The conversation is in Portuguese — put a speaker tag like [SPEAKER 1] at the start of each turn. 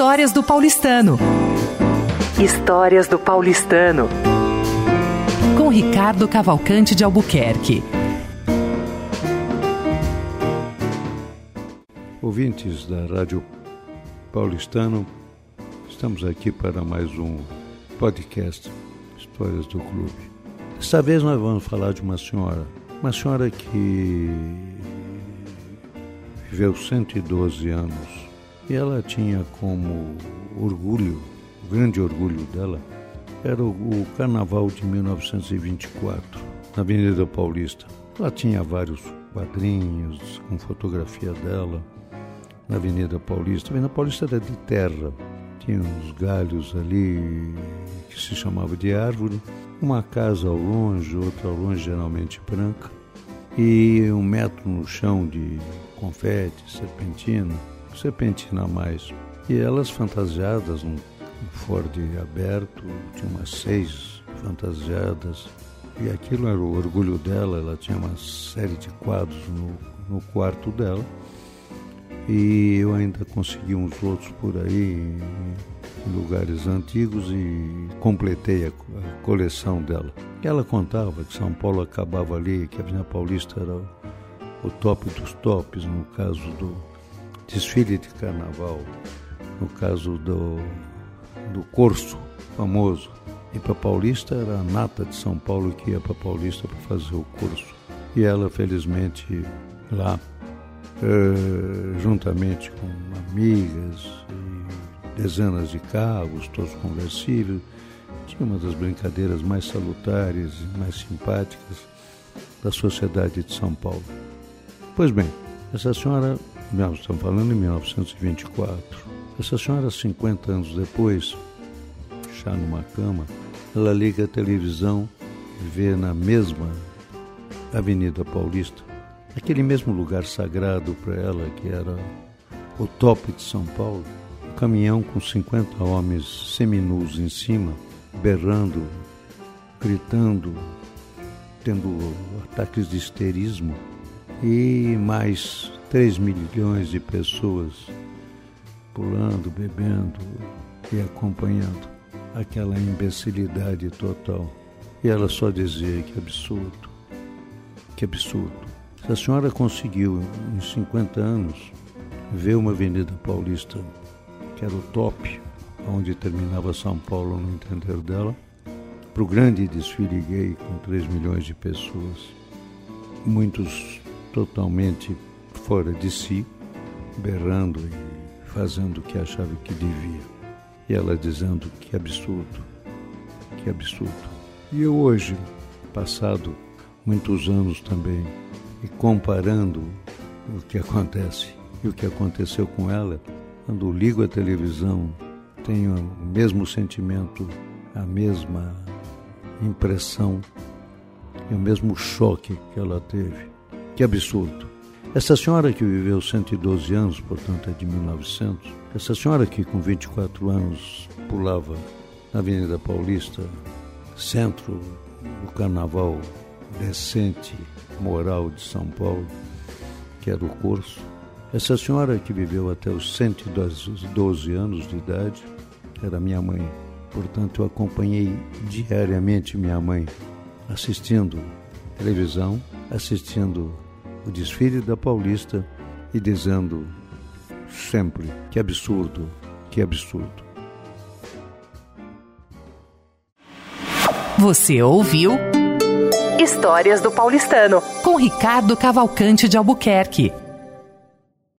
[SPEAKER 1] Histórias do Paulistano. Histórias do Paulistano. Com Ricardo Cavalcante de Albuquerque.
[SPEAKER 2] Ouvintes da Rádio Paulistano, estamos aqui para mais um podcast Histórias do Clube. Dessa vez nós vamos falar de uma senhora, uma senhora que viveu 112 anos ela tinha como orgulho, o grande orgulho dela, era o, o Carnaval de 1924, na Avenida Paulista. Ela tinha vários quadrinhos com fotografia dela na Avenida Paulista. A Avenida Paulista era de terra, tinha uns galhos ali que se chamava de árvore, uma casa ao longe, outra ao longe, geralmente branca, e um metro no chão de confete, serpentina serpentina a mais. E elas fantasiadas num Ford aberto, tinha umas seis fantasiadas. E aquilo era o orgulho dela, ela tinha uma série de quadros no, no quarto dela. E eu ainda consegui uns outros por aí, em lugares antigos, e completei a, coleção dela. E ela contava que São Paulo acabava ali, que a Avenida Paulista era o top dos tops, no caso do, desfile de carnaval, no caso do, do Corso famoso. E para Paulista era a nata de São Paulo que ia para Paulista para fazer o curso. E ela, felizmente, lá, eh, juntamente com amigas e dezenas de carros, todos conversíveis, tinha uma das brincadeiras mais salutares e mais simpáticas da sociedade de São Paulo. Pois bem, essa senhora estamos falando em 1924. Essa senhora, 50 anos depois, já numa cama, ela liga a televisão e vê na mesma Avenida Paulista, aquele mesmo lugar sagrado para ela, que era o top de São Paulo, um caminhão com 50 homens seminus em cima, berrando, gritando, tendo ataques de histerismo e mais 3 milhões de pessoas pulando, bebendo e acompanhando aquela imbecilidade total. E ela só dizia que absurdo, que absurdo. Se a senhora conseguiu, em 50 anos, ver uma Avenida Paulista que era o top, onde terminava São Paulo no entender dela, para o grande desfile gay com 3 milhões de pessoas, muitos totalmente fora de si, berrando e fazendo o que achava que devia. E ela dizendo que absurdo, que absurdo. E eu hoje, passado muitos anos também, e comparando o que acontece e o que aconteceu com ela, quando ligo a televisão, tenho o mesmo sentimento, a mesma impressão e o mesmo choque que ela teve. Que absurdo. Essa senhora que viveu 112 anos, portanto é de 1900, essa senhora que com 24 anos pulava na Avenida Paulista, centro do carnaval decente, moral de São Paulo, que era o curso. Essa senhora que viveu até os 112 anos de idade era minha mãe. Portanto, eu acompanhei diariamente minha mãe assistindo televisão, assistindo o desfile da Paulista e dizendo sempre que absurdo, que absurdo.
[SPEAKER 1] Você ouviu Histórias do Paulistano com Ricardo Cavalcante de Albuquerque.